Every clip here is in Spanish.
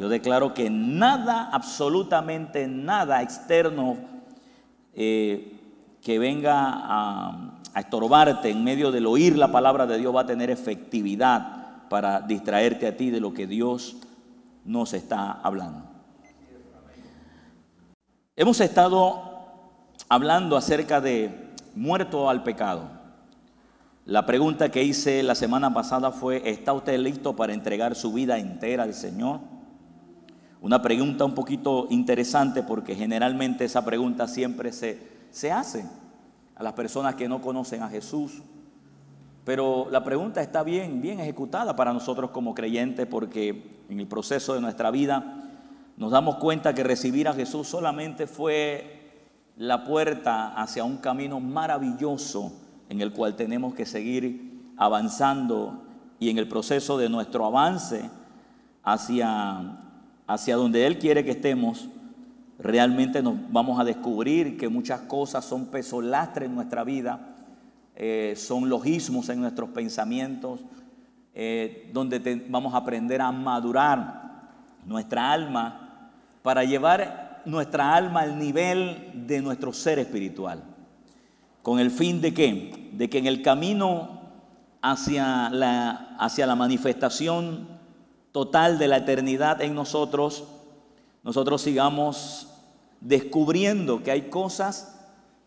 Yo declaro que nada, absolutamente nada externo eh, que venga a, a estorbarte en medio del oír la palabra de Dios va a tener efectividad para distraerte a ti de lo que Dios nos está hablando. Hemos estado hablando acerca de muerto al pecado. La pregunta que hice la semana pasada fue, ¿está usted listo para entregar su vida entera al Señor? Una pregunta un poquito interesante porque generalmente esa pregunta siempre se, se hace a las personas que no conocen a Jesús. Pero la pregunta está bien, bien ejecutada para nosotros como creyentes porque en el proceso de nuestra vida nos damos cuenta que recibir a Jesús solamente fue la puerta hacia un camino maravilloso en el cual tenemos que seguir avanzando y en el proceso de nuestro avance hacia, hacia donde Él quiere que estemos, realmente nos vamos a descubrir que muchas cosas son peso lastre en nuestra vida, eh, son logismos en nuestros pensamientos, eh, donde vamos a aprender a madurar nuestra alma para llevar nuestra alma al nivel de nuestro ser espiritual. ¿Con el fin de qué? De que en el camino hacia la, hacia la manifestación total de la eternidad en nosotros, nosotros sigamos descubriendo que hay cosas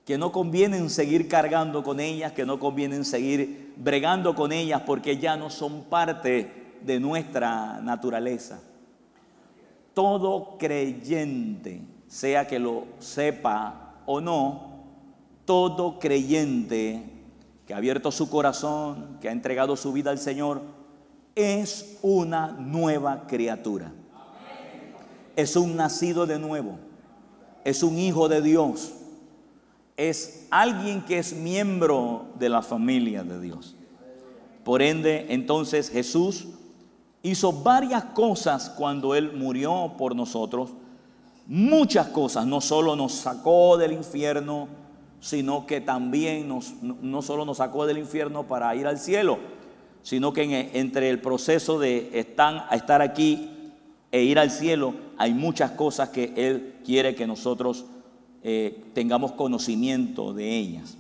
que no convienen seguir cargando con ellas, que no convienen seguir bregando con ellas porque ya no son parte de nuestra naturaleza. Todo creyente, sea que lo sepa o no, todo creyente que ha abierto su corazón, que ha entregado su vida al Señor, es una nueva criatura. Es un nacido de nuevo es un hijo de Dios, es alguien que es miembro de la familia de Dios. Por ende, entonces Jesús hizo varias cosas cuando Él murió por nosotros, muchas cosas, no solo nos sacó del infierno, sino que también nos, no solo nos sacó del infierno para ir al cielo, sino que entre el proceso de estar aquí e ir al cielo, hay muchas cosas que Él quiere que nosotros eh, tengamos conocimiento de ellas.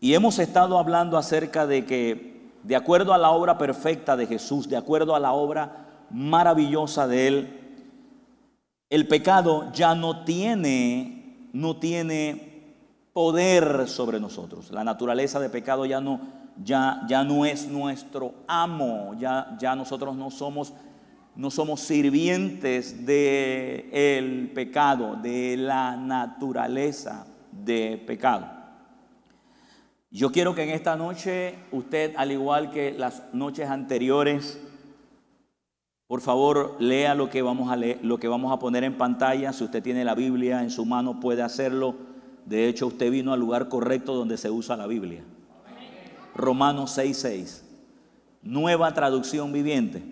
Y hemos estado hablando acerca de que, de acuerdo a la obra perfecta de Jesús, de acuerdo a la obra maravillosa de Él, el pecado ya no tiene, no tiene poder sobre nosotros. La naturaleza de pecado ya no, ya, ya no es nuestro amo, ya, ya nosotros no somos no somos sirvientes del el pecado, de la naturaleza de pecado. Yo quiero que en esta noche usted, al igual que las noches anteriores, por favor, lea lo que vamos a leer, lo que vamos a poner en pantalla. Si usted tiene la Biblia en su mano, puede hacerlo. De hecho, usted vino al lugar correcto donde se usa la Biblia. Romanos 6:6. Nueva traducción viviente.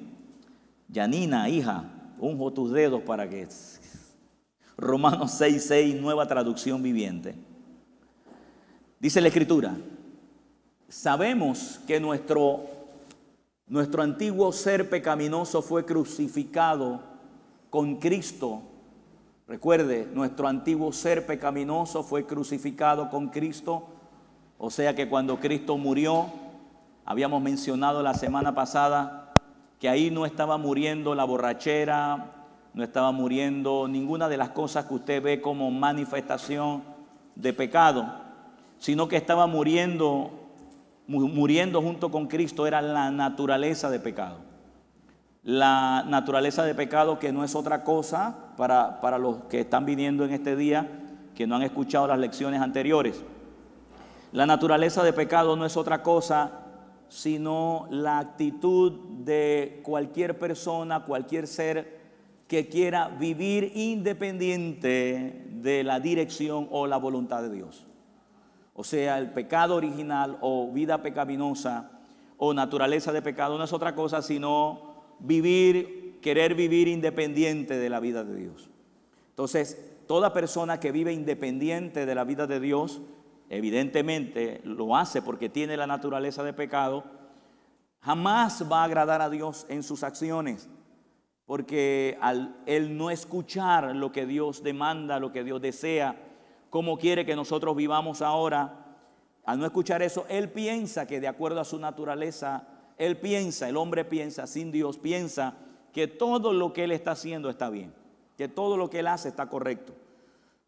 Yanina, hija, unjo tus dedos para que... Romanos 6.6, nueva traducción viviente. Dice la escritura, sabemos que nuestro, nuestro antiguo ser pecaminoso fue crucificado con Cristo. Recuerde, nuestro antiguo ser pecaminoso fue crucificado con Cristo. O sea que cuando Cristo murió, habíamos mencionado la semana pasada, que ahí no estaba muriendo la borrachera, no estaba muriendo ninguna de las cosas que usted ve como manifestación de pecado, sino que estaba muriendo, muriendo junto con Cristo, era la naturaleza de pecado. La naturaleza de pecado que no es otra cosa para, para los que están viniendo en este día, que no han escuchado las lecciones anteriores. La naturaleza de pecado no es otra cosa sino la actitud de cualquier persona, cualquier ser que quiera vivir independiente de la dirección o la voluntad de Dios. O sea, el pecado original o vida pecaminosa o naturaleza de pecado no es otra cosa sino vivir, querer vivir independiente de la vida de Dios. Entonces, toda persona que vive independiente de la vida de Dios evidentemente lo hace porque tiene la naturaleza de pecado, jamás va a agradar a Dios en sus acciones. porque al él no escuchar lo que Dios demanda, lo que Dios desea, cómo quiere que nosotros vivamos ahora, al no escuchar eso, él piensa que de acuerdo a su naturaleza, él piensa, el hombre piensa, sin Dios piensa que todo lo que él está haciendo está bien, que todo lo que él hace está correcto.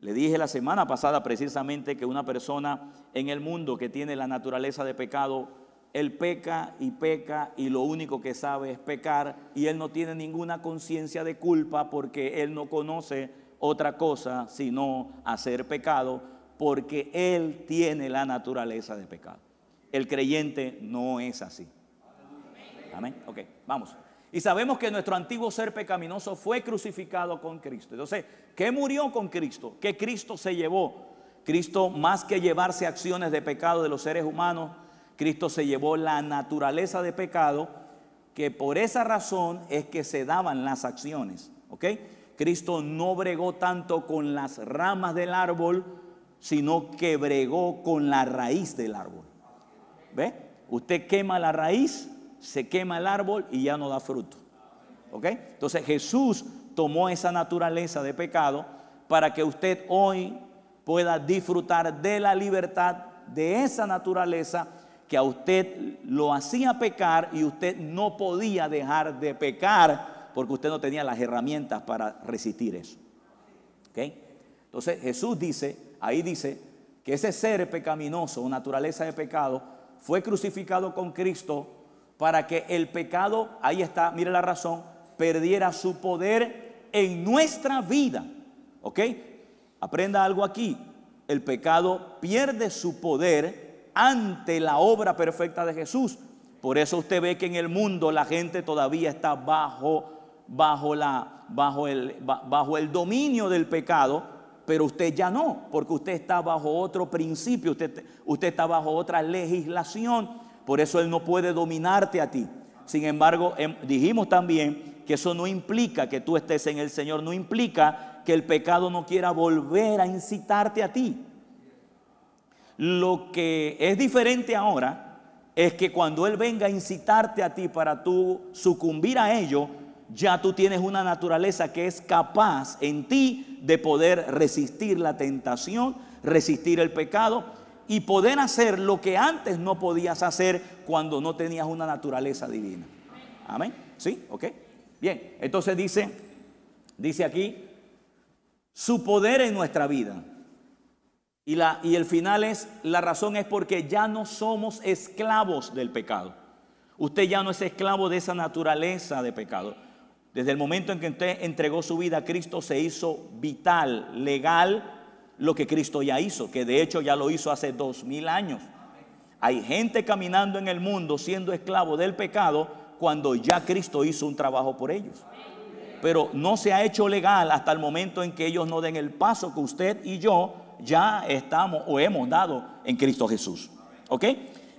Le dije la semana pasada precisamente que una persona en el mundo que tiene la naturaleza de pecado, él peca y peca y lo único que sabe es pecar y él no tiene ninguna conciencia de culpa porque él no conoce otra cosa sino hacer pecado porque él tiene la naturaleza de pecado. El creyente no es así. Amén. Ok, vamos. Y sabemos que nuestro antiguo ser pecaminoso fue crucificado con Cristo. Entonces, ¿qué murió con Cristo? ¿Qué Cristo se llevó? Cristo, más que llevarse acciones de pecado de los seres humanos, Cristo se llevó la naturaleza de pecado, que por esa razón es que se daban las acciones. ¿Ok? Cristo no bregó tanto con las ramas del árbol, sino que bregó con la raíz del árbol. ¿Ve? Usted quema la raíz, se quema el árbol y ya no da fruto. ¿Ok? Entonces Jesús tomó esa naturaleza de pecado para que usted hoy pueda disfrutar de la libertad de esa naturaleza que a usted lo hacía pecar y usted no podía dejar de pecar porque usted no tenía las herramientas para resistir eso. ¿Ok? Entonces Jesús dice, ahí dice, que ese ser pecaminoso o naturaleza de pecado fue crucificado con Cristo para que el pecado, ahí está, mire la razón, perdiera su poder en nuestra vida. ¿Ok? Aprenda algo aquí. El pecado pierde su poder ante la obra perfecta de Jesús. Por eso usted ve que en el mundo la gente todavía está bajo, bajo, la, bajo, el, bajo el dominio del pecado, pero usted ya no, porque usted está bajo otro principio, usted, usted está bajo otra legislación por eso Él no puede dominarte a ti. Sin embargo, em, dijimos también que eso no implica que tú estés en el Señor, no implica que el pecado no quiera volver a incitarte a ti. Lo que es diferente ahora es que cuando Él venga a incitarte a ti para tú sucumbir a ello, ya tú tienes una naturaleza que es capaz en ti de poder resistir la tentación, resistir el pecado y poder hacer lo que antes no podías hacer cuando no tenías una naturaleza divina. Amén. ¿Sí? ¿Ok? Bien. Entonces dice, dice aquí, su poder en nuestra vida. Y, la, y el final es, la razón es porque ya no somos esclavos del pecado. Usted ya no es esclavo de esa naturaleza de pecado. Desde el momento en que usted entregó su vida a Cristo se hizo vital, legal lo que Cristo ya hizo, que de hecho ya lo hizo hace dos mil años. Hay gente caminando en el mundo siendo esclavo del pecado cuando ya Cristo hizo un trabajo por ellos. Pero no se ha hecho legal hasta el momento en que ellos no den el paso que usted y yo ya estamos o hemos dado en Cristo Jesús. ¿Ok?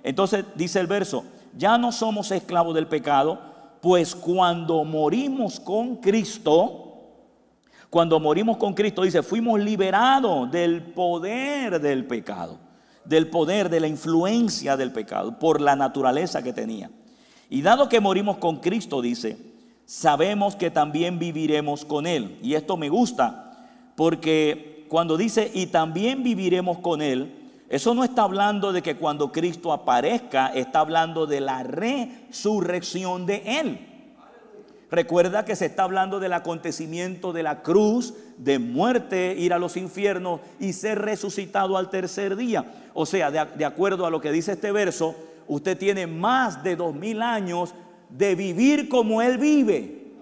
Entonces dice el verso, ya no somos esclavos del pecado, pues cuando morimos con Cristo, cuando morimos con Cristo, dice, fuimos liberados del poder del pecado, del poder de la influencia del pecado, por la naturaleza que tenía. Y dado que morimos con Cristo, dice, sabemos que también viviremos con Él. Y esto me gusta, porque cuando dice, y también viviremos con Él, eso no está hablando de que cuando Cristo aparezca, está hablando de la resurrección de Él. Recuerda que se está hablando del acontecimiento de la cruz, de muerte, ir a los infiernos y ser resucitado al tercer día. O sea, de, acuerdo a lo que dice este verso, usted tiene más de dos mil años de vivir como Él vive.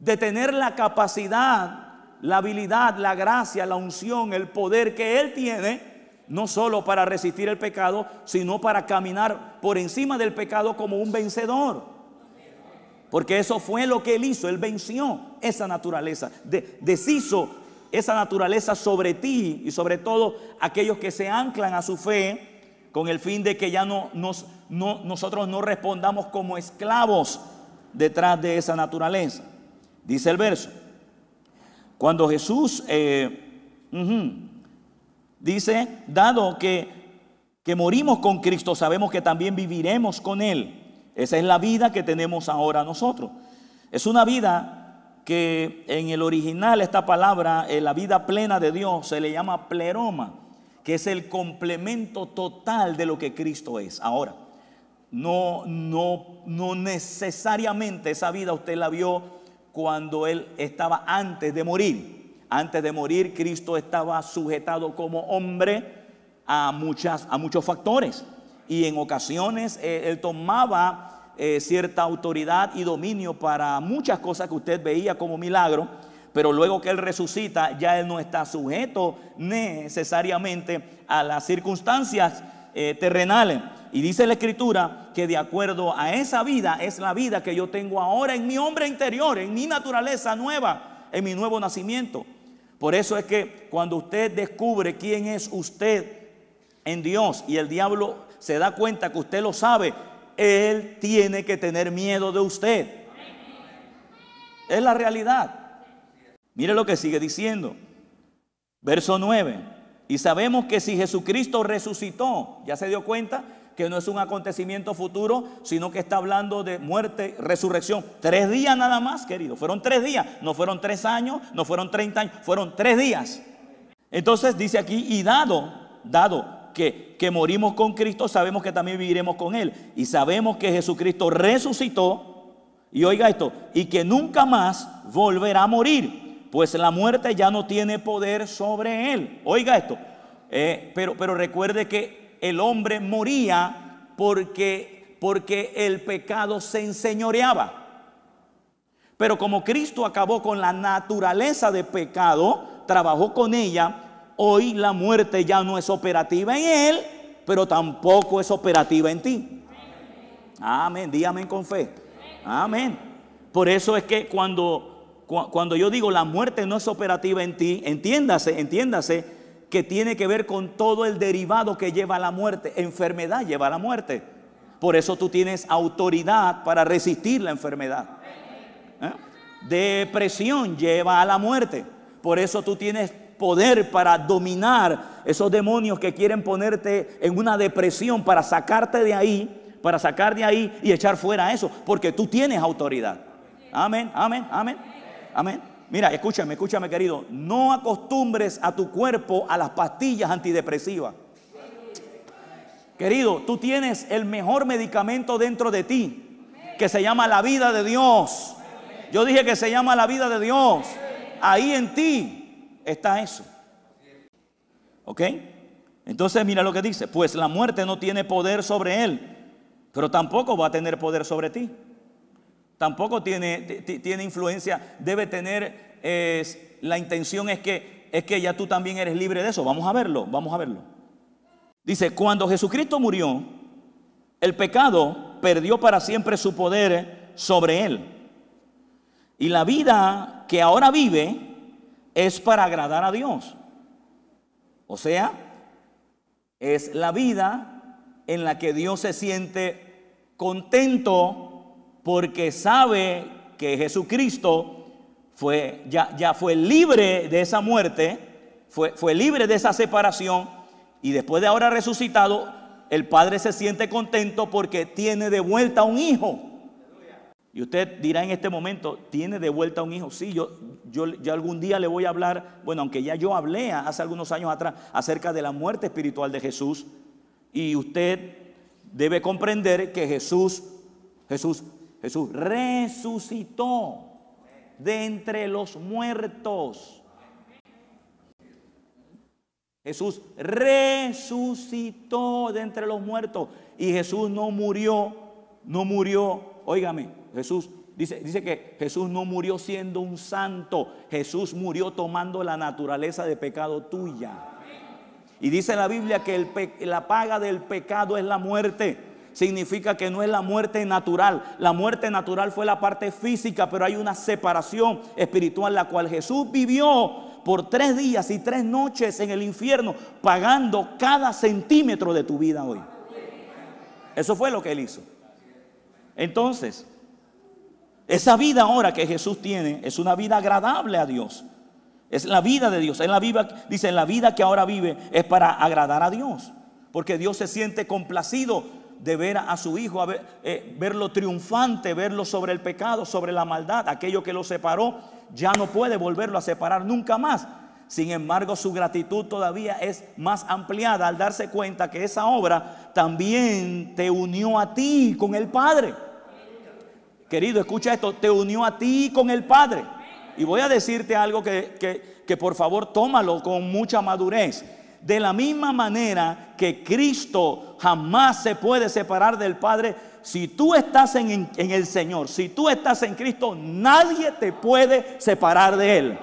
De tener la capacidad, la habilidad, la gracia, la unción, el poder que Él tiene no solo para resistir el pecado, sino para caminar por encima del pecado como un vencedor. Porque eso fue lo que él hizo. Él venció esa naturaleza. deshizo esa naturaleza sobre ti y sobre todo aquellos que se anclan a su fe con el fin de que ya no, nos, nosotros no respondamos como esclavos detrás de esa naturaleza. Dice el verso. Cuando Jesús eh, dice, dado que, que morimos con Cristo, sabemos que también viviremos con Él. Esa es la vida que tenemos ahora nosotros. Es una vida que en el original esta palabra, la vida plena de Dios, se le llama pleroma, que es el complemento total de lo que Cristo es. Ahora, no, no, no necesariamente esa vida usted la vio cuando Él estaba antes de morir. Antes de morir, Cristo estaba sujetado como hombre a, muchas, a muchos factores. Y en ocasiones eh, Él tomaba eh, cierta autoridad y dominio para muchas cosas que usted veía como milagro. Pero luego que Él resucita, ya Él no está sujeto necesariamente a las circunstancias eh, terrenales. Y dice la escritura que de acuerdo a esa vida es la vida que yo tengo ahora en mi hombre interior, en mi naturaleza nueva, en mi nuevo nacimiento. Por eso es que cuando usted descubre quién es usted en Dios y el diablo se da cuenta que usted lo sabe, él tiene que tener miedo de usted. Es la realidad. Mire lo que sigue diciendo. Verso 9. Y sabemos que si Jesucristo resucitó, ¿ya se dio cuenta? que no es un acontecimiento futuro, sino que está hablando de muerte, resurrección. Tres días nada más, querido. Fueron tres días. No fueron tres años, no fueron treinta años, fueron tres días. Entonces dice aquí, y dado, dado que, que morimos con Cristo, sabemos que también viviremos con Él. Y sabemos que Jesucristo resucitó. Y oiga esto, y que nunca más volverá a morir, pues la muerte ya no tiene poder sobre Él. Oiga esto, eh, pero, pero recuerde que el hombre moría porque, porque el pecado se enseñoreaba. Pero como Cristo acabó con la naturaleza de pecado, trabajó con ella, hoy la muerte ya no es operativa en él, pero tampoco es operativa en ti. Amén, dígame con fe. Amén. Por eso es que cuando, cuando yo digo la muerte no es operativa en ti, entiéndase, entiéndase que tiene que ver con todo el derivado que lleva a la muerte. Enfermedad lleva a la muerte. Por eso tú tienes autoridad para resistir la enfermedad. ¿Eh? Depresión lleva a la muerte. Por eso tú tienes poder para dominar esos demonios que quieren ponerte en una depresión para sacarte de ahí, para sacar de ahí y echar fuera eso, porque tú tienes autoridad. Amén, amén, amén, amén. Mira, escúchame, escúchame querido, no acostumbres a tu cuerpo a las pastillas antidepresivas. Querido, tú tienes el mejor medicamento dentro de ti, que se llama la vida de Dios. Yo dije que se llama la vida de Dios. Ahí en ti está eso. ¿Ok? Entonces mira lo que dice, pues la muerte no tiene poder sobre él, pero tampoco va a tener poder sobre ti. Tampoco tiene, tiene influencia, debe tener, la intención es que, es que ya tú también eres libre de eso. Vamos a verlo, vamos a verlo. Dice, cuando Jesucristo murió, el pecado perdió para siempre su poder sobre él. Y la vida que ahora vive es para agradar a Dios. O sea, es la vida en la que Dios se siente contento porque sabe que Jesucristo fue, ya, ya fue libre de esa muerte, fue, fue libre de esa separación y después de ahora resucitado, el Padre se siente contento porque tiene de vuelta un hijo. Y usted dirá en este momento, ¿tiene de vuelta un hijo? Sí, yo, yo, yo, algún día le voy a hablar, bueno, aunque ya yo hablé hace algunos años atrás acerca de la muerte espiritual de Jesús, y usted debe comprender que Jesús, Jesús Jesús resucitó de entre los muertos. Jesús resucitó de entre los muertos. Y Jesús no murió, no murió, óigame, Jesús dice, dice que Jesús no murió siendo un santo. Jesús murió tomando la naturaleza de pecado tuya. Y dice la Biblia que la paga del pecado es la muerte significa que no es la muerte natural. La muerte natural fue la parte física, pero hay una separación espiritual, la cual Jesús vivió por tres días y tres noches en el infierno, pagando cada centímetro de tu vida hoy. Eso fue lo que él hizo. Entonces, esa vida ahora que Jesús tiene es una vida agradable a Dios. Es la vida de Dios. En la vida, dice, la vida que ahora vive es para agradar a Dios. Porque Dios se siente complacido de ver a su hijo, eh, verlo triunfante, verlo sobre el pecado, sobre la maldad, aquello que lo separó, ya no puede volverlo a separar nunca más. Sin embargo, su gratitud todavía es más ampliada al darse cuenta que esa obra también te unió a ti con el Padre. Querido, escucha esto, te unió a ti con el Padre. Y voy a decirte algo que, que por favor tómalo con mucha madurez. De la misma manera que Cristo jamás se puede separar del Padre, si tú estás en, en, el Señor, si tú estás en Cristo, nadie te puede separar de Él.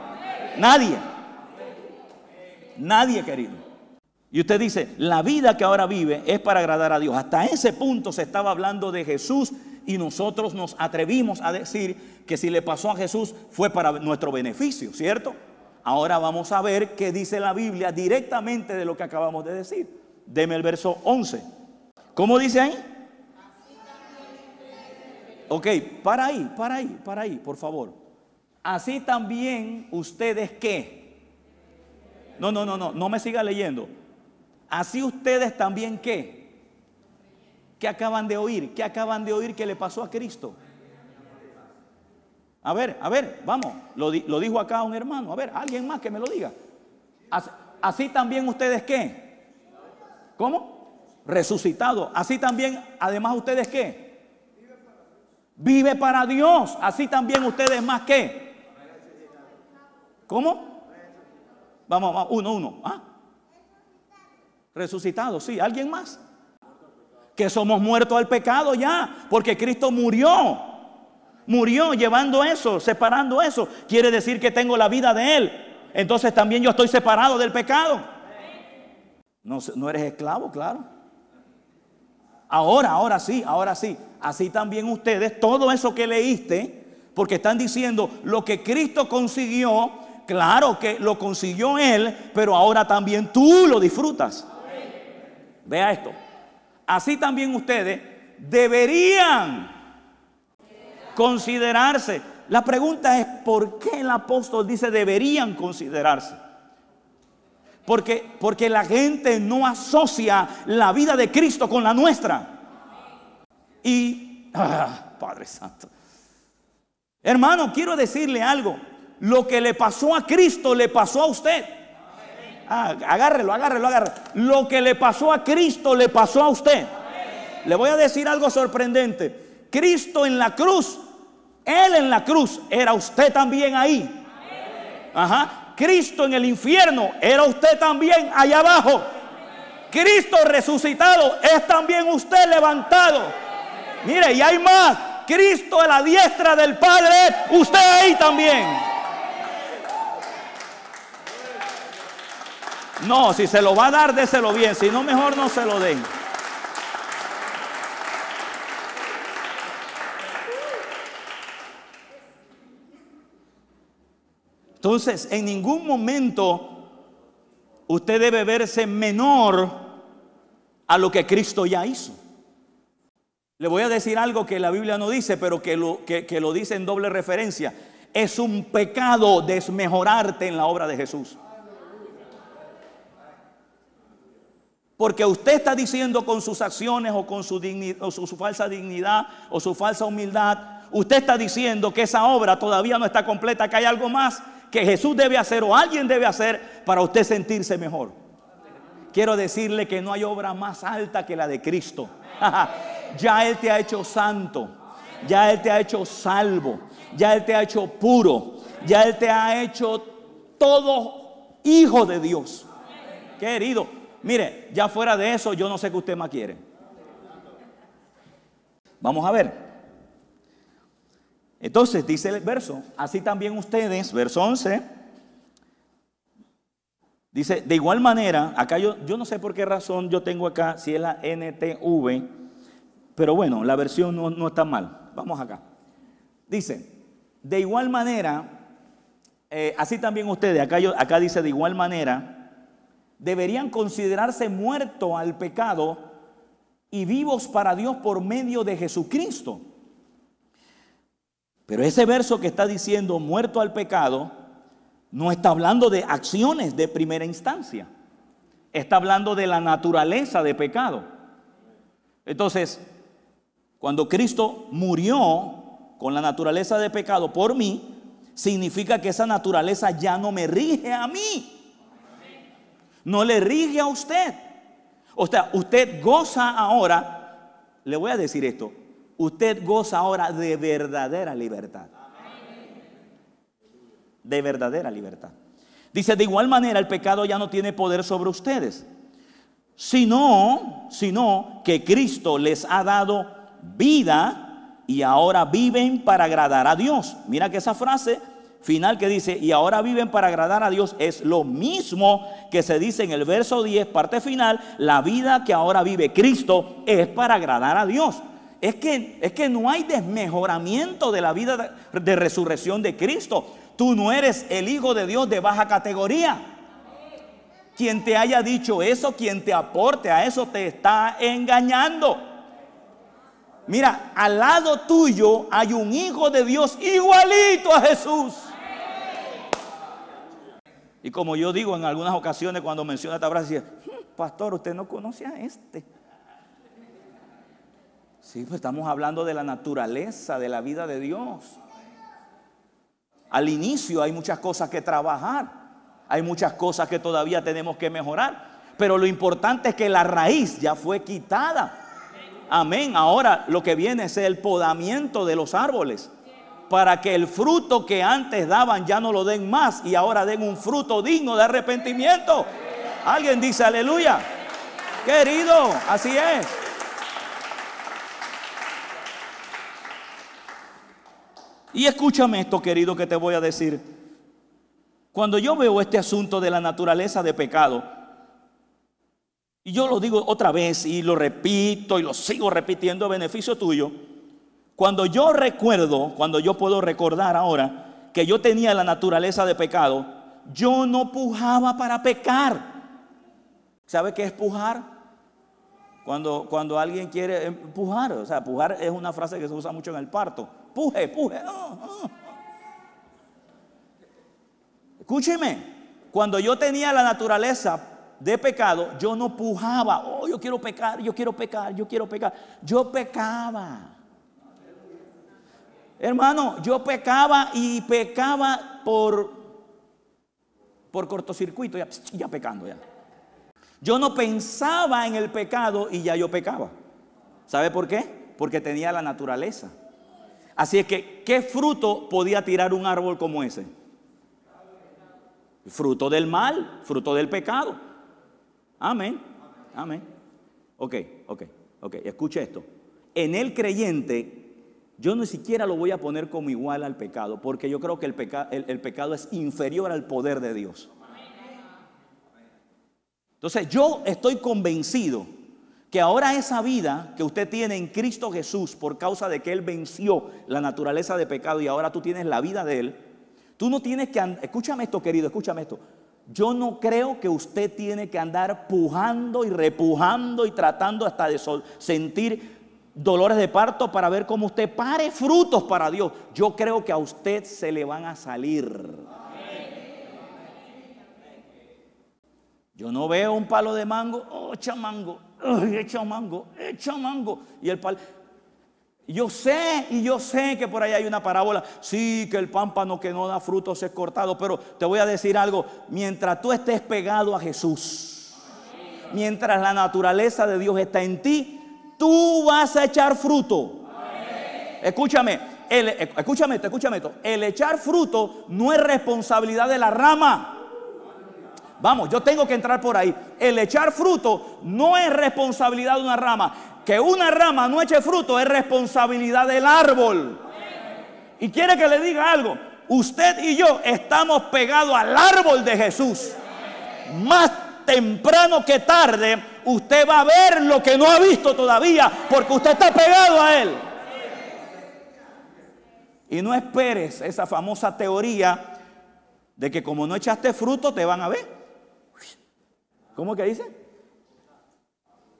Nadie. Nadie, querido. Y usted dice, la vida que ahora vive es para agradar a Dios. Hasta ese punto se estaba hablando de Jesús y nosotros nos atrevimos a decir que si le pasó a Jesús fue para nuestro beneficio, ¿cierto? Ahora vamos a ver qué dice la Biblia directamente de lo que acabamos de decir. Deme el verso 11. ¿Cómo dice ahí? Ok, para ahí, para ahí, para ahí, por favor. Así también ustedes qué? No, no, no, no, no me siga leyendo. Así ustedes también qué? ¿Qué acaban de oír? ¿Qué acaban de oír que le pasó a Cristo? A ver, a ver, vamos. Lo, dijo acá un hermano. A ver, alguien más que me lo diga. Así, también ustedes qué? ¿Cómo? Resucitado. Así también, además ustedes qué? Vive para Dios. Así también ustedes más qué? ¿Cómo? Vamos, vamos, uno, uno. ¿Ah? Resucitado, sí. ¿Alguien más? Que somos muertos al pecado ya, porque Cristo murió. Murió llevando eso, separando eso. Quiere decir que tengo la vida de Él. Entonces también yo estoy separado del pecado. No, eres esclavo, claro. Ahora, ahora sí, ahora sí. Así también ustedes, todo eso que leíste, porque están diciendo lo que Cristo consiguió, Claro que lo consiguió él, pero ahora también tú lo disfrutas. Vea esto. Así también ustedes deberían considerarse. La pregunta es, ¿por qué el apóstol dice deberían considerarse? Porque, porque la gente no asocia la vida de Cristo con la nuestra. Y, ah, Padre Santo. Hermano, quiero decirle algo. Lo que le pasó a Cristo le pasó a usted. Ah, agárrelo, agárrelo, agárrelo. Lo que le pasó a Cristo le pasó a usted. Le voy a decir algo sorprendente. Cristo en la cruz, Él en la cruz, era usted también ahí. Ajá. Cristo en el infierno, era usted también allá abajo. Cristo resucitado, es también usted levantado. Mire, y hay más. Cristo a la diestra del Padre, usted ahí también. No, si se lo va a dar, déselo bien. Si no, mejor no se lo den. Entonces, en ningún momento usted debe verse menor a lo que Cristo ya hizo. Le voy a decir algo que la Biblia no dice, pero que lo, que, que lo dice en doble referencia. Es un pecado desmejorarte en la obra de Jesús. Porque usted está diciendo con sus acciones o con su, falsa dignidad o su falsa humildad, usted está diciendo que esa obra todavía no está completa, que hay algo más que Jesús debe hacer o alguien debe hacer para usted sentirse mejor. Quiero decirle que no hay obra más alta que la de Cristo. ya Él te ha hecho santo, ya Él te ha hecho salvo, ya Él te ha hecho puro, ya Él te ha hecho todo hijo de Dios. Querido, Mire, ya fuera de eso, yo no sé qué usted más quiere. Vamos a ver. Entonces dice el verso, así también ustedes, verso 11, dice, de igual manera, acá yo, yo no sé por qué razón yo tengo acá, si es la NTV, pero bueno, la versión no, está mal. Vamos acá. Dice, de igual manera, eh, así también ustedes, acá, yo, acá dice de igual manera, deberían considerarse muertos al pecado y vivos para Dios por medio de Jesucristo. Pero ese verso que está diciendo muerto al pecado no está hablando de acciones de primera instancia. Está hablando de la naturaleza de pecado. Entonces, cuando Cristo murió con la naturaleza de pecado por mí, significa que esa naturaleza ya no me rige a mí. No le rige a usted. O sea, usted goza ahora, le voy a decir esto, usted goza ahora de verdadera libertad. De verdadera libertad. Dice, de igual manera el pecado ya no tiene poder sobre ustedes, sino, sino que Cristo les ha dado vida y ahora viven para agradar a Dios. Mira que esa frase final que dice, y ahora viven para agradar a Dios, es lo mismo que se dice en el verso 10, parte final, la vida que ahora vive Cristo es para agradar a Dios. Es que, es que no hay desmejoramiento de la vida de, de resurrección de Cristo. Tú no eres el Hijo de Dios de baja categoría. Quien te haya dicho eso, quien te aporte a eso, te está engañando. Mira, al lado tuyo hay un hijo de Dios igualito a Jesús. Y como yo digo en algunas ocasiones cuando menciona esta frase, hmm, pastor, usted no conoce a este. Sí, pues estamos hablando de la naturaleza, de la vida de Dios. Al inicio hay muchas cosas que trabajar, hay muchas cosas que todavía tenemos que mejorar, pero lo importante es que la raíz ya fue quitada. Amén. Ahora lo que viene es el podamiento de los árboles para que el fruto que antes daban ya no lo den más y ahora den un fruto digno de arrepentimiento. Alguien dice aleluya. Querido, así es. Y escúchame esto, querido, que te voy a decir. Cuando yo veo este asunto de la naturaleza de pecado, y yo lo digo otra vez y lo repito y lo sigo repitiendo a beneficio tuyo, cuando yo recuerdo, cuando yo puedo recordar ahora que yo tenía la naturaleza de pecado, yo no pujaba para pecar. ¿Sabe qué es pujar? Cuando, cuando alguien quiere empujar, o sea, pujar es una frase que se usa mucho en el parto. Puje, puje. Ah. Escúcheme, cuando yo tenía la naturaleza de pecado, yo no pujaba, oh, yo quiero pecar, yo quiero pecar, yo quiero pecar. Yo pecaba. Hermano, yo pecaba y pecaba por, por cortocircuito, ya, ya pecando ya. Yo no pensaba en el pecado y ya yo pecaba. ¿Sabe por qué? Porque tenía la naturaleza. Así es que, ¿qué fruto podía tirar un árbol como ese? Fruto del mal, fruto del pecado. Amén. Amén. Ok, ok, ok. Escuche esto. En el creyente yo ni siquiera lo voy a poner como igual al pecado, porque yo creo que el, pecado es inferior al poder de Dios. Entonces yo estoy convencido que ahora esa vida que usted tiene en Cristo Jesús por causa de que Él venció la naturaleza de pecado y ahora tú tienes la vida de Él, tú no tienes que, escúchame esto querido, escúchame esto, yo no creo que usted tiene que andar pujando y repujando y tratando hasta de sentir dolores de parto para ver cómo usted pare frutos para Dios. Yo creo que a usted se le van a salir. Yo no veo un palo de mango, oh, echa mango, echa mango, echa mango. Y el palo. Yo sé y yo sé que por ahí hay una parábola. Sí, que el pámpano que no da frutos es cortado. Pero te voy a decir algo. Mientras tú estés pegado a Jesús, mientras la naturaleza de Dios está en ti, tú vas a echar fruto. Escúchame, el, escúchame esto, escúchame esto. El echar fruto no es responsabilidad de la rama. Vamos, yo tengo que entrar por ahí. El echar fruto no es responsabilidad de una rama. Que una rama no eche fruto es responsabilidad del árbol. Y quiere que le diga algo. Usted y yo estamos pegados al árbol de Jesús. Más temprano que tarde usted va a ver lo que no ha visto todavía, porque usted está pegado a Él. Y no esperes esa famosa teoría de que como no echaste fruto te van a ver. ¿Cómo que dice?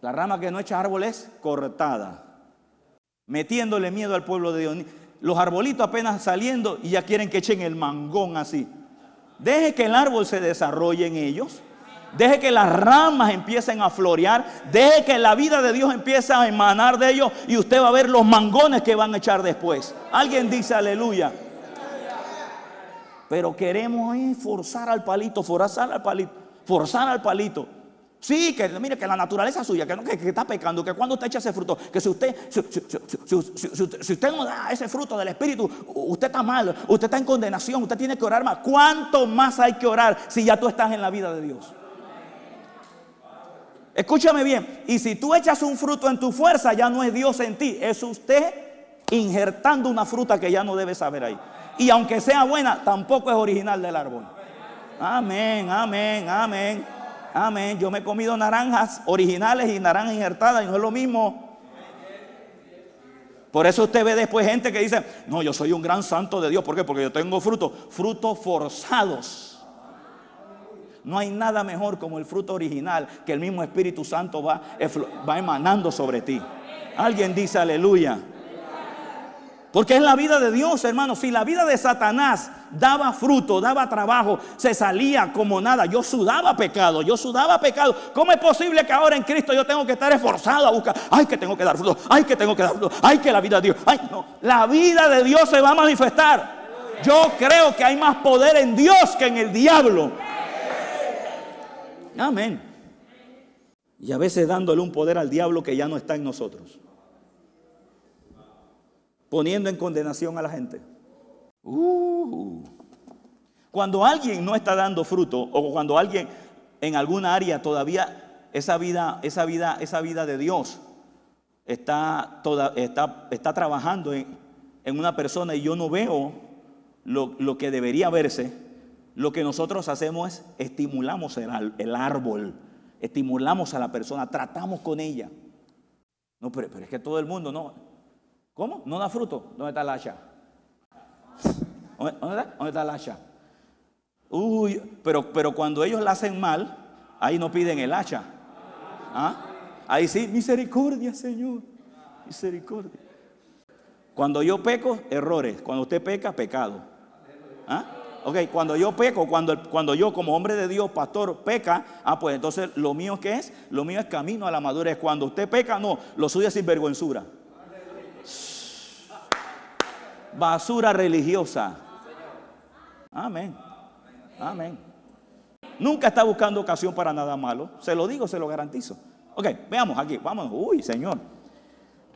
La rama que no echa árbol es cortada. Metiéndole miedo al pueblo de Dios. Los arbolitos apenas saliendo y ya quieren que echen el mangón así. Deje que el árbol se desarrolle en ellos. Deje que las ramas empiecen a florear. Deje que la vida de Dios empiece a emanar de ellos. Y usted va a ver los mangones que van a echar después. Alguien dice aleluya. Pero queremos forzar al palito, forzar al palito, forzar al palito. Sí, que mire que la naturaleza suya, que, no, está pecando, que cuando usted echa ese fruto, que si usted, si, usted no da ese fruto del Espíritu, usted está mal, usted está en condenación, usted tiene que orar más. ¿Cuánto más hay que orar si ya tú estás en la vida de Dios? Escúchame bien, y si tú echas un fruto en tu fuerza, ya no es Dios en ti, es usted injertando una fruta que ya no debe saber ahí. Y aunque sea buena, tampoco es original del árbol. Amén, amén, amén. Amén. Yo me he comido naranjas originales y naranjas injertadas y no es lo mismo. Por eso usted ve después gente que dice, no, yo soy un gran santo de Dios. ¿Por qué? Porque yo tengo frutos, frutos forzados. No hay nada mejor como el fruto original que el mismo Espíritu Santo va, emanando sobre ti. Alguien dice aleluya. Porque es la vida de Dios, hermano. Si la vida de Satanás daba fruto, daba trabajo, se salía como nada. Yo sudaba pecado, yo sudaba pecado. ¿Cómo es posible que ahora en Cristo yo tengo que estar esforzado a buscar? Ay, que tengo que dar fruto, ay, que tengo que dar fruto, ay, que la vida de Dios. Ay, no. La vida de Dios se va a manifestar. Yo creo que hay más poder en Dios que en el diablo. Amén. Y a veces dándole un poder al diablo que ya no está en nosotros poniendo en condenación a la gente. Uh. Cuando alguien no está dando fruto o cuando alguien en alguna área todavía esa vida, esa vida, esa vida de Dios está, toda, está, está trabajando en, una persona y yo no veo lo, lo, que debería verse, lo que nosotros hacemos es estimulamos el, árbol, estimulamos a la persona, tratamos con ella. No, pero, pero es que todo el mundo no. ¿Cómo? ¿No da fruto? ¿Dónde está el hacha? ¿Dónde, está? ¿Dónde está el hacha? Uy, pero, pero cuando ellos la hacen mal, ahí no piden el hacha. ¿Ah? Ahí sí, misericordia, Señor. Misericordia. Cuando yo peco, errores. Cuando usted peca, pecado. ¿Ah? Ok, cuando yo peco, cuando, cuando yo como hombre de Dios, pastor, peca, ah, pues entonces lo mío que es, lo mío es camino a la madurez. Cuando usted peca, no, lo suyo es sinvergüenzura basura religiosa. Amén. Amén. Nunca está buscando ocasión para nada malo. Se lo digo, se lo garantizo. Ok, veamos aquí. Vamos. Uy, Señor.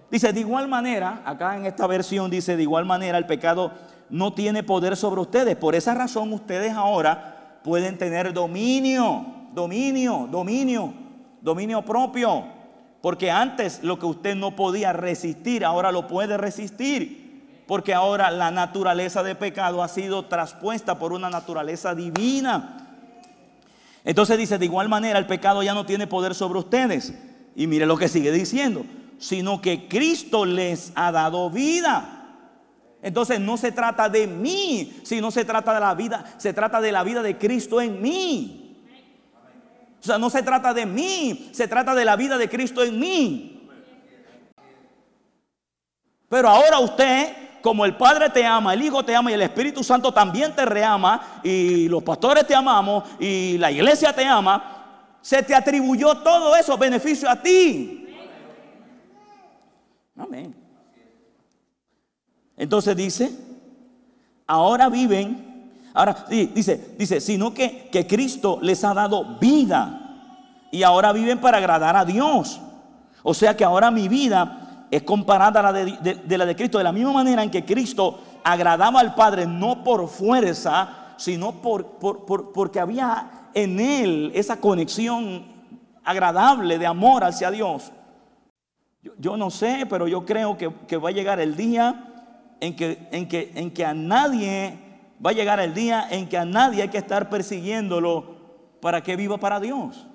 Dice, de igual manera, acá en esta versión dice, de igual manera el pecado no tiene poder sobre ustedes. Por esa razón ustedes ahora pueden tener dominio, dominio, dominio, dominio propio. Porque antes lo que usted no podía resistir, ahora lo puede resistir porque ahora la naturaleza de pecado ha sido traspuesta por una naturaleza divina. Entonces dice, de igual manera el pecado ya no tiene poder sobre ustedes. Y mire lo que sigue diciendo, sino que Cristo les ha dado vida. Entonces no se trata de mí, sino se trata de la vida, se trata de la vida de Cristo en mí. O sea, no se trata de mí, se trata de la vida de Cristo en mí. Pero ahora usted como el Padre te ama, el Hijo te ama y el Espíritu Santo también te reama y los pastores te amamos y la iglesia te ama, se te atribuyó todo eso beneficio a ti. Amén. Entonces dice, ahora viven, ahora dice, dice, sino que, que Cristo les ha dado vida y ahora viven para agradar a Dios. O sea que ahora mi vida es comparada a la de, la de Cristo, de la misma manera en que Cristo agradaba al Padre no por fuerza, sino por, porque había en él esa conexión agradable de amor hacia Dios. Yo, no sé, pero yo creo que, va a llegar el día en que, en, que, en que a nadie, va a llegar el día en que a nadie hay que estar persiguiéndolo para que viva para Dios.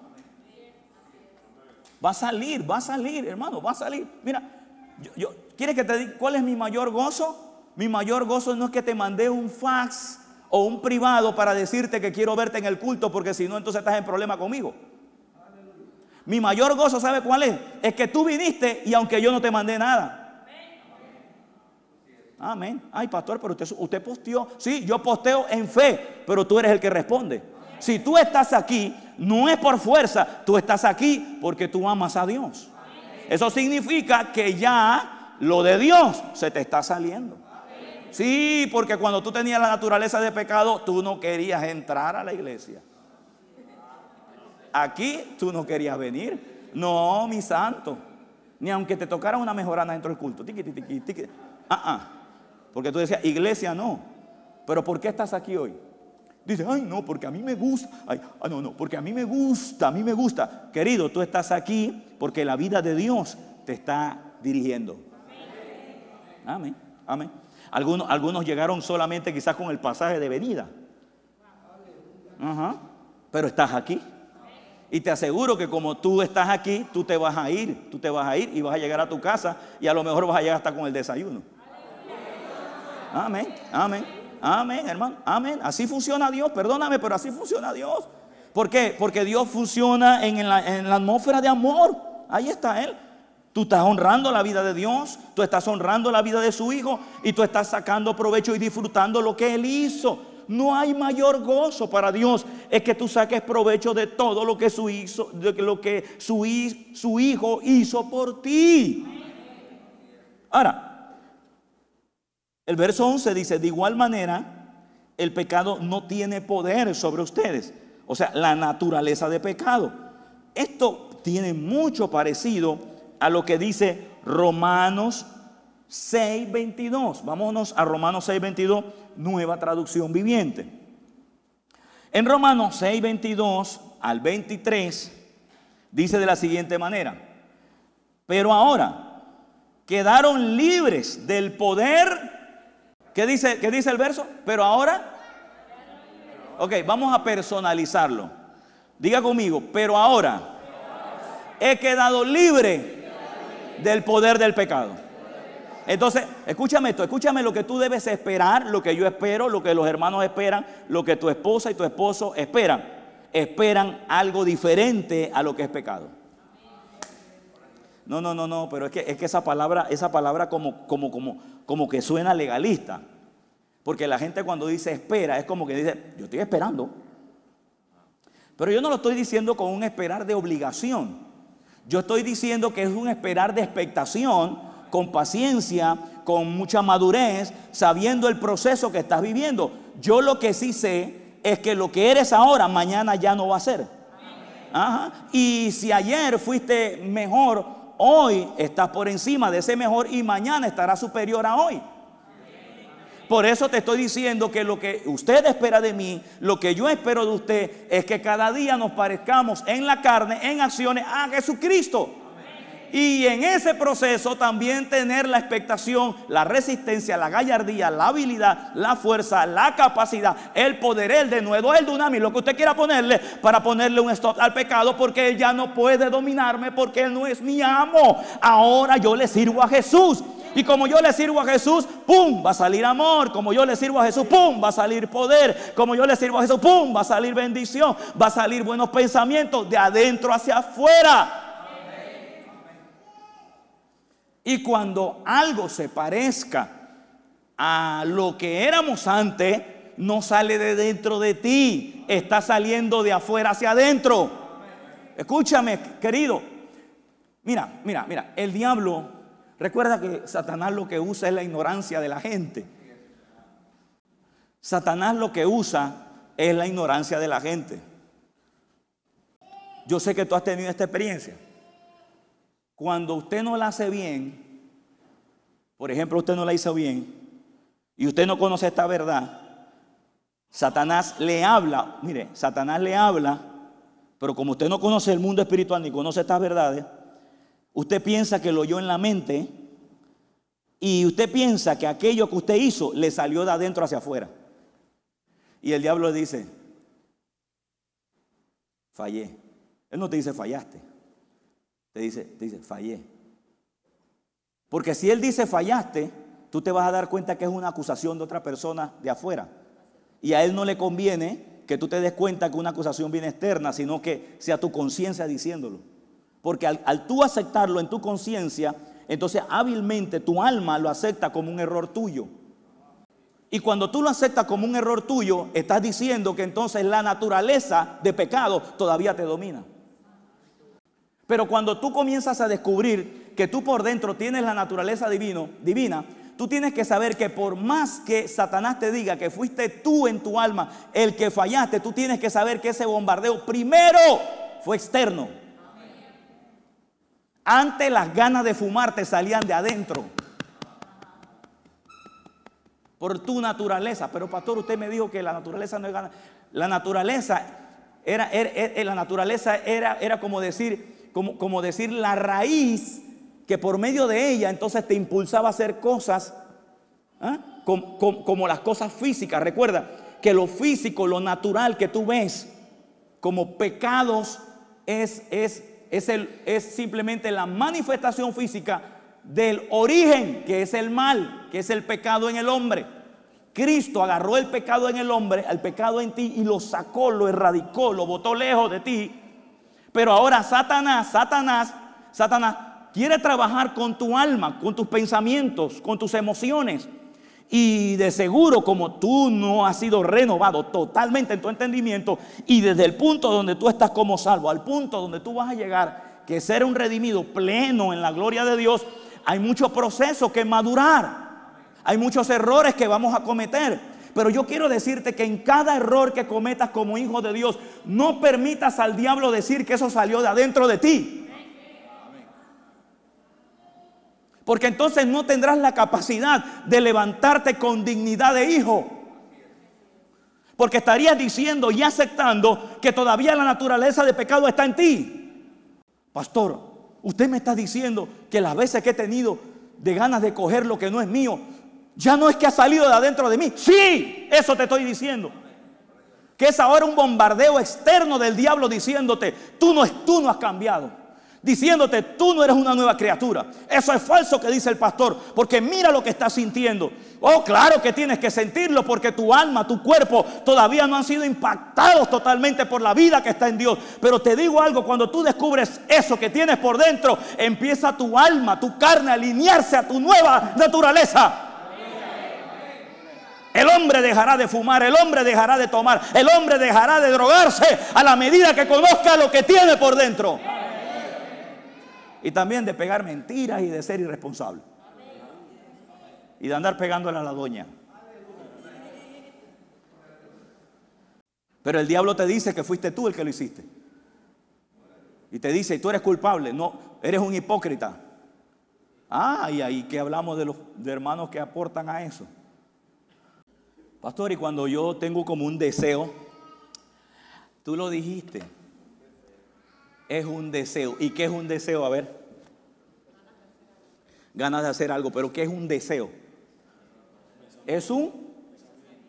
Va a salir, va a salir, hermano, va a salir. Mira, yo, ¿Quieres que te diga cuál es mi mayor gozo? Mi mayor gozo no es que te mandé un fax o un privado para decirte que quiero verte en el culto, porque si no, entonces estás en problema conmigo. Mi mayor gozo, ¿sabe cuál es? Es que tú viniste y aunque yo no te mandé nada. Amén. Ay, pastor, pero usted, usted posteó. Sí, yo posteo en fe, pero tú eres el que responde. Si tú estás aquí, no es por fuerza, tú estás aquí porque tú amas a Dios. Eso significa que ya lo de Dios se te está saliendo. Sí, porque cuando tú tenías la naturaleza de pecado, tú no querías entrar a la iglesia. Aquí tú no querías venir. No, mi santo. Ni aunque te tocara una mejorana dentro del culto. Ah, ah. Porque tú decías, iglesia no. Pero ¿por qué estás aquí hoy? Dice, ay, no, porque a mí me gusta. Ay, ah, no, no, porque a mí me gusta, a mí me gusta. Querido, tú estás aquí porque la vida de Dios te está dirigiendo. Amén, amén. Algunos, algunos llegaron solamente quizás con el pasaje de venida. Ajá. Pero estás aquí. Y te aseguro que como tú estás aquí, tú te vas a ir, tú te vas a ir y vas a llegar a tu casa y a lo mejor vas a llegar hasta con el desayuno. Amén, amén, amén, hermano, amén. Así funciona Dios, perdóname, pero así funciona Dios. ¿Por qué? Porque Dios funciona en la, en la atmósfera de amor. Ahí está Él. Tú estás honrando la vida de Dios, tú estás honrando la vida de su Hijo y tú estás sacando provecho y disfrutando lo que Él hizo. No hay mayor gozo para Dios es que tú saques provecho de todo lo que su hizo, de lo que su, su Hijo hizo por ti. Ahora, el verso 11 dice, de igual manera, el pecado no tiene poder sobre ustedes. O sea, la naturaleza de pecado. Esto tiene mucho parecido a lo que dice Romanos 6:22. Vámonos a Romanos 6:22, nueva traducción viviente. En Romanos 6:22 al 23 dice de la siguiente manera: Pero ahora quedaron libres del poder. ¿Qué dice, qué dice el verso? Pero ahora. Ok, vamos a personalizarlo. Diga conmigo, pero ahora he quedado libre del poder del pecado. Entonces, escúchame esto, escúchame lo que tú debes esperar, lo que yo espero, lo que los hermanos esperan, lo que tu esposa y tu esposo esperan. Esperan algo diferente a lo que es pecado. No, no, no, no, pero es que, es que esa palabra, esa palabra como, como, como, como que suena legalista. Porque la gente cuando dice espera es como que dice, yo estoy esperando. Pero yo no lo estoy diciendo con un esperar de obligación. Yo estoy diciendo que es un esperar de expectación, con paciencia, con mucha madurez, sabiendo el proceso que estás viviendo. Yo lo que sí sé es que lo que eres ahora, mañana ya no va a ser. Y si ayer fuiste mejor, hoy estás por encima de ese mejor y mañana estarás superior a hoy. Por eso te estoy diciendo que lo que usted espera de mí, lo que yo espero de usted, es que cada día nos parezcamos en la carne, en acciones, a Jesucristo. Y en ese proceso también tener la expectación, la resistencia, la gallardía, la habilidad, la fuerza, la capacidad, el poder, el de nuevo, el dunami, lo que usted quiera ponerle para ponerle un stop al pecado porque él ya no puede dominarme porque él no es mi amo. Ahora yo le sirvo a Jesús. Y como yo le sirvo a Jesús, ¡pum! Va a salir amor. Como yo le sirvo a Jesús, ¡pum! Va a salir poder. Como yo le sirvo a Jesús, ¡pum! Va a salir bendición. Va a salir buenos pensamientos de adentro hacia afuera. Y cuando algo se parezca a lo que éramos antes, no sale de dentro de ti, está saliendo de afuera hacia adentro. Escúchame, querido. Mira, mira, mira, el diablo Recuerda que Satanás lo que usa es la ignorancia de la gente. Satanás lo que usa es la ignorancia de la gente. Yo sé que tú has tenido esta experiencia. Cuando usted no la hace bien, por ejemplo, usted no la hizo bien, y usted no conoce esta verdad, Satanás le habla, mire, Satanás le habla, pero como usted no conoce el mundo espiritual ni conoce estas verdades, Usted piensa que lo oyó en la mente y usted piensa que aquello que usted hizo le salió de adentro hacia afuera. Y el diablo le dice, fallé. Él no te dice fallaste. Te dice, te dice, fallé. Porque si él dice fallaste, tú te vas a dar cuenta que es una acusación de otra persona de afuera. Y a él no le conviene que tú te des cuenta que una acusación viene externa, sino que sea tu conciencia diciéndolo. Porque al, tú aceptarlo en tu conciencia, entonces hábilmente tu alma lo acepta como un error tuyo. Y cuando tú lo aceptas como un error tuyo, estás diciendo que entonces la naturaleza de pecado todavía te domina. Pero cuando tú comienzas a descubrir que tú por dentro tienes la naturaleza divino, divina, tú tienes que saber que por más que Satanás te diga que fuiste tú en tu alma el que fallaste, tú tienes que saber que ese bombardeo primero fue externo. Antes las ganas de fumar te salían de adentro por tu naturaleza. Pero pastor, usted me dijo que la naturaleza no es gana. La naturaleza era, la naturaleza era, era como decir, como, como decir la raíz que por medio de ella entonces te impulsaba a hacer cosas ¿ah? como, como, las cosas físicas. Recuerda que lo físico, lo natural que tú ves como pecados es, es, es, el, es simplemente la manifestación física del origen, que es el mal, que es el pecado en el hombre. Cristo agarró el pecado en el hombre, el pecado en ti, y lo sacó, lo erradicó, lo botó lejos de ti. Pero ahora Satanás, Satanás, Satanás quiere trabajar con tu alma, con tus pensamientos, con tus emociones. Y de seguro, como tú no has sido renovado totalmente en tu entendimiento, y desde el punto donde tú estás como salvo, al punto donde tú vas a llegar, que ser un redimido pleno en la gloria de Dios, hay mucho proceso que madurar. Hay muchos errores que vamos a cometer. Pero yo quiero decirte que en cada error que cometas como hijo de Dios, no permitas al diablo decir que eso salió de adentro de ti. Porque entonces no tendrás la capacidad de levantarte con dignidad de hijo. Porque estarías diciendo y aceptando que todavía la naturaleza de pecado está en ti. Pastor, usted me está diciendo que las veces que he tenido de ganas de coger lo que no es mío, ya no es que ha salido de adentro de mí. Sí, eso te estoy diciendo. Que es ahora un bombardeo externo del diablo diciéndote, tú no, tú no has cambiado diciéndote, tú no eres una nueva criatura. Eso es falso que dice el pastor, porque mira lo que estás sintiendo. Oh, claro que tienes que sentirlo porque tu alma, tu cuerpo todavía no han sido impactados totalmente por la vida que está en Dios. Pero te digo algo, cuando tú descubres eso que tienes por dentro, empieza tu alma, tu carne a alinearse a tu nueva naturaleza. El hombre dejará de fumar, el hombre dejará de tomar, el hombre dejará de drogarse a la medida que conozca lo que tiene por dentro. Y también de pegar mentiras y de ser irresponsable. Y de andar pegándole a la doña. Pero el diablo te dice que fuiste tú el que lo hiciste. Y te dice, tú eres culpable, no, eres un hipócrita. Ah, y ahí que hablamos de los de hermanos que aportan a eso. Pastor, y cuando yo tengo como un deseo, tú lo dijiste, es un deseo. ¿Y qué es un deseo? A ver. Ganas de hacer algo, pero ¿qué es un deseo? Es un,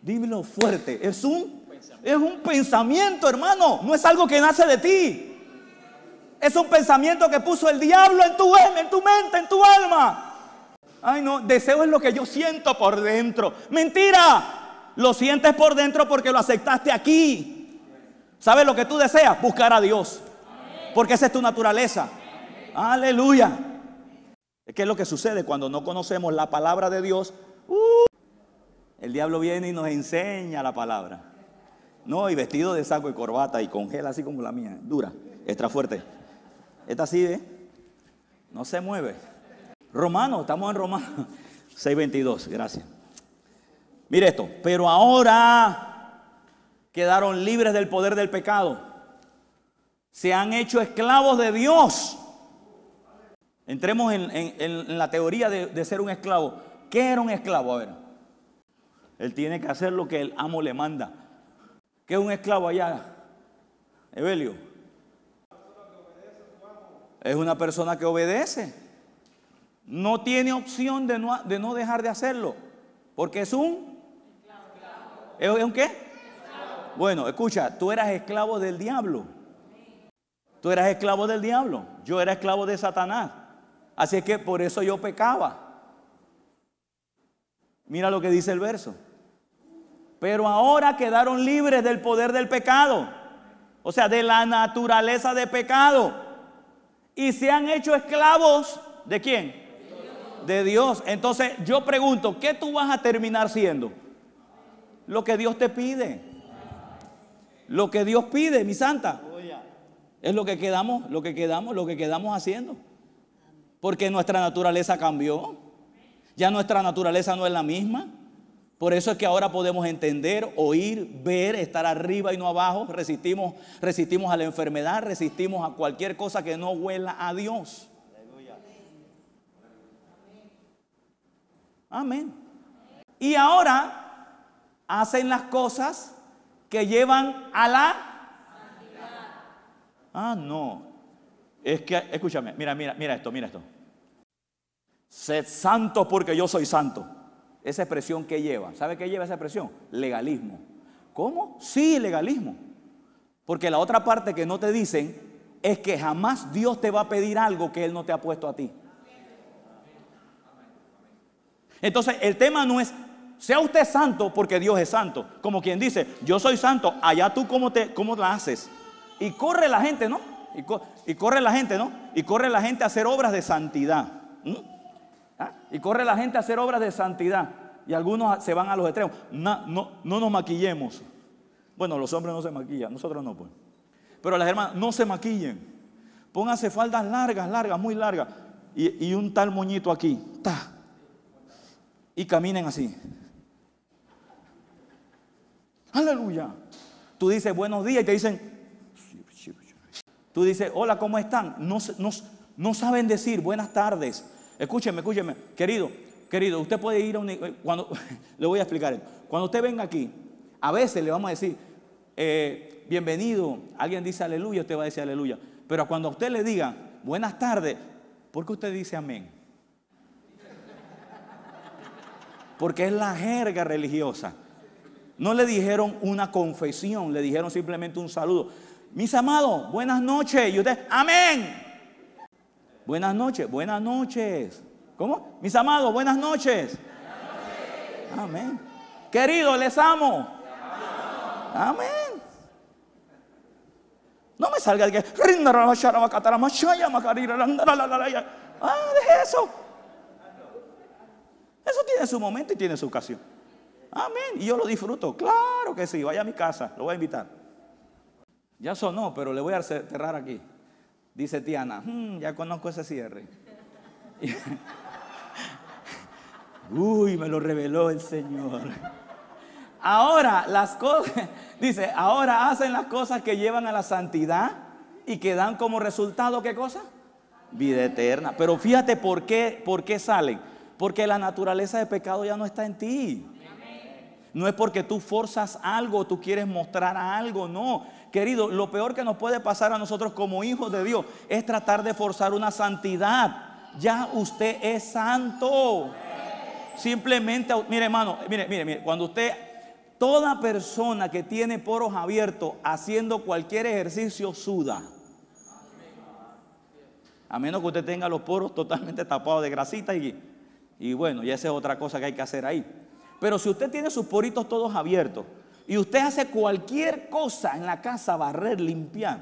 dímelo fuerte, es un, es un pensamiento, hermano. No es algo que nace de ti. Es un pensamiento que puso el diablo en tu, en tu mente, en tu alma. Ay, no, deseo es lo que yo siento por dentro. Mentira. Lo sientes por dentro porque lo aceptaste aquí. ¿Sabes lo que tú deseas? Buscar a Dios. Porque esa es tu naturaleza. Aleluya. ¿Qué es lo que sucede cuando no conocemos la palabra de Dios? Uh, el diablo viene y nos enseña la palabra. No, y vestido de saco y corbata y congela así como la mía, dura, extra fuerte. Esta así, ¿eh? No se mueve. Romano, estamos en Romano 6:22, gracias. Mire esto, pero ahora quedaron libres del poder del pecado se han hecho esclavos de Dios. Entremos en, la teoría de, ser un esclavo. ¿Qué era un esclavo? A ver. Él tiene que hacer lo que el amo le manda. ¿Qué es un esclavo allá? Evelio. Es una persona que obedece. No tiene opción de no, de no dejar de hacerlo. Porque es un... ¿Es un qué? Bueno, escucha, tú eras esclavo del diablo. Tú eras esclavo del diablo, yo era esclavo de Satanás. Así que por eso yo pecaba. Mira lo que dice el verso. Pero ahora quedaron libres del poder del pecado. O sea, de la naturaleza de pecado. Y se han hecho esclavos de quién? De Dios. Entonces yo pregunto, ¿qué tú vas a terminar siendo? Lo que Dios te pide. Lo que Dios pide, mi santa. Es lo que quedamos, lo que quedamos, lo que quedamos haciendo. Porque nuestra naturaleza cambió. Ya nuestra naturaleza no es la misma. Por eso es que ahora podemos entender, oír, ver, estar arriba y no abajo. Resistimos, resistimos a la enfermedad, resistimos a cualquier cosa que no huela a Dios. Amén. Y ahora hacen las cosas que llevan a la Ah, no. Es que, escúchame, mira, mira, mira esto, mira esto. Sed santo porque yo soy santo. Esa expresión que lleva, ¿sabe qué lleva esa expresión? Legalismo. ¿Cómo? Sí, legalismo. Porque la otra parte que no te dicen es que jamás Dios te va a pedir algo que Él no te ha puesto a ti. Entonces, el tema no es, sea usted santo porque Dios es santo. Como quien dice, yo soy santo, allá tú cómo, te, cómo la haces. Y corre la gente, ¿no? Y, corre la gente, ¿no? Y corre la gente a hacer obras de santidad. ¿Ah? Y corre la gente a hacer obras de santidad. Y algunos se van a los extremos. No, no, no nos maquillemos. Bueno, los hombres no se maquillan, nosotros no, pues. Pero las hermanas, no se maquillen. Pónganse faldas largas, largas, muy largas. Y, y un tal moñito aquí. Ta, y caminen así. Aleluya. Tú dices buenos días y te dicen, tú dices, hola, ¿cómo están? No, saben decir buenas tardes. Escúcheme, escúcheme, querido, querido, usted puede ir a un... Cuando, le voy a explicar esto. Cuando usted venga aquí, a veces le vamos a decir, eh, bienvenido, alguien dice aleluya, usted va a decir aleluya. Pero cuando a usted le diga, buenas tardes, ¿por qué usted dice amén? porque es la jerga religiosa. No le dijeron una confesión, le dijeron simplemente un saludo. Mis amados, buenas noches. Y usted, amén. Buenas noches, buenas noches. ¿Cómo? Mis amados, buenas noches. Amén. Querido, les amo. Amén. No me salga de que. Ah, de eso. Eso tiene su momento y tiene su ocasión. Amén. Y yo lo disfruto. Claro que sí. Vaya a mi casa. Lo voy a invitar. Ya sonó, pero le voy a cerrar aquí. Dice Tiana, hmm, ya conozco ese cierre. Uy, me lo reveló el Señor. Ahora las cosas, dice, ahora hacen las cosas que llevan a la santidad y que dan como resultado, ¿qué cosa? Vida eterna. Pero fíjate por qué, por qué salen. Porque la naturaleza de pecado ya no está en ti. No es porque tú forzas algo, tú quieres mostrar algo, no. Querido, lo peor que nos puede pasar a nosotros como hijos de Dios es tratar de forzar una santidad. Ya usted es santo. Simplemente, mire hermano, mire, mire, mire, cuando usted, toda persona que tiene poros abiertos haciendo cualquier ejercicio suda. A menos que usted tenga los poros totalmente tapados de grasita y y bueno, ya esa es otra cosa que hay que hacer ahí. Pero si usted tiene sus poritos todos abiertos y usted hace cualquier cosa en la casa, barrer, limpiar,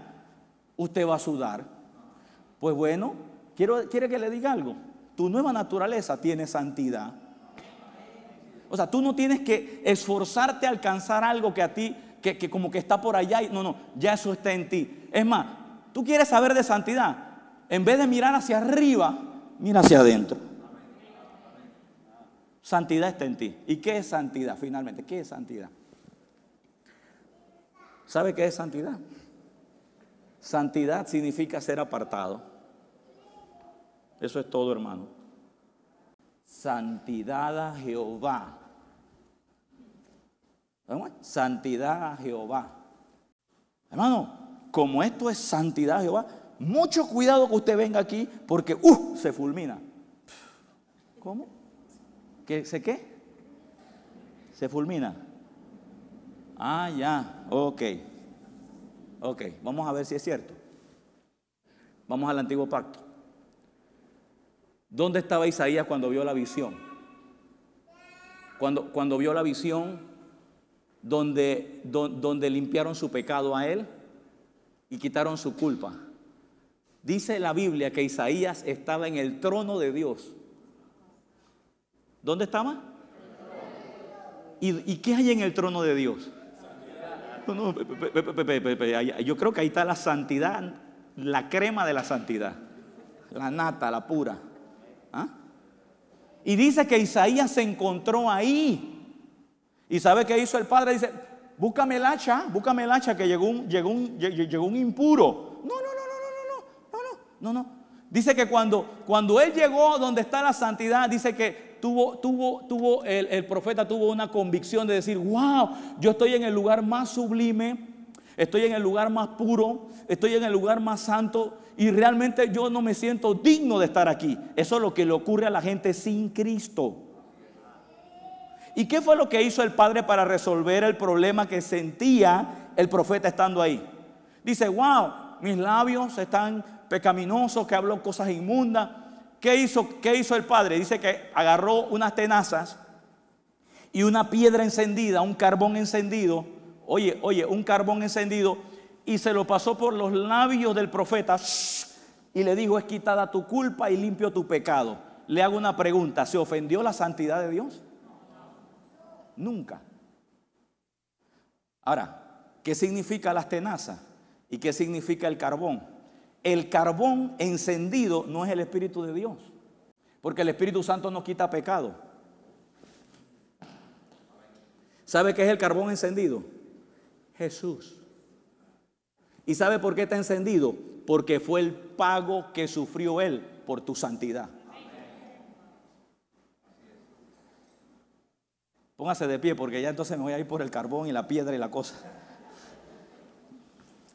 usted va a sudar. Pues bueno, quiero, quiere que le diga algo. Tu nueva naturaleza tiene santidad. O sea, tú no tienes que esforzarte a alcanzar algo que a ti, que, que como que está por allá. No, no, ya eso está en ti. Es más, tú quieres saber de santidad. En vez de mirar hacia arriba, mira hacia adentro. Santidad está en ti. ¿Y qué es santidad finalmente? ¿Qué es santidad? ¿Sabe qué es santidad? Santidad significa ser apartado. Eso es todo, hermano. Santidad a Jehová. Santidad a Jehová. Hermano, como esto es santidad a Jehová, mucho cuidado que usted venga aquí porque uh, se fulmina. ¿Cómo? ¿Qué, ¿Se qué? Se fulmina. Ah, ya, ok. Ok, vamos a ver si es cierto. Vamos al antiguo pacto. ¿Dónde estaba Isaías cuando vio la visión? Cuando, cuando vio la visión donde, donde limpiaron su pecado a él y quitaron su culpa. Dice la Biblia que Isaías estaba en el trono de Dios ¿Dónde estaba? ¿Y, qué hay en el trono de Dios? yo creo que ahí está la santidad, la crema de la santidad, la nata, la pura. ¿Ah? Y dice que Isaías se encontró ahí. ¿Y sabe qué hizo el padre? Dice, búscame el hacha, búscame el hacha que llegó un, llegó un, llegó un impuro. No, no, no, no, no, no, no, no, no, no. Dice que cuando, cuando él llegó donde está la santidad, dice que tuvo, tuvo, tuvo, el, el profeta tuvo una convicción de decir, wow, yo estoy en el lugar más sublime, estoy en el lugar más puro, estoy en el lugar más santo y realmente yo no me siento digno de estar aquí. Eso es lo que le ocurre a la gente sin Cristo. ¿Y qué fue lo que hizo el Padre para resolver el problema que sentía el profeta estando ahí? Dice, wow, mis labios están pecaminosos, que habló cosas inmundas. ¿Qué hizo, ¿Qué hizo el Padre? Dice que agarró unas tenazas y una piedra encendida, un carbón encendido. Oye, oye, un carbón encendido y se lo pasó por los labios del profeta y le dijo, es quitada tu culpa y limpio tu pecado. Le hago una pregunta, ¿se ofendió la santidad de Dios? Nunca. Ahora, ¿qué significa las tenazas? ¿Y qué significa el carbón? El carbón encendido no es el Espíritu de Dios, porque el Espíritu Santo no quita pecado. ¿Sabe qué es el carbón encendido? Jesús. ¿Y sabe por qué está encendido? Porque fue el pago que sufrió Él por tu santidad. Póngase de pie porque ya entonces me voy a ir por el carbón y la piedra y la cosa.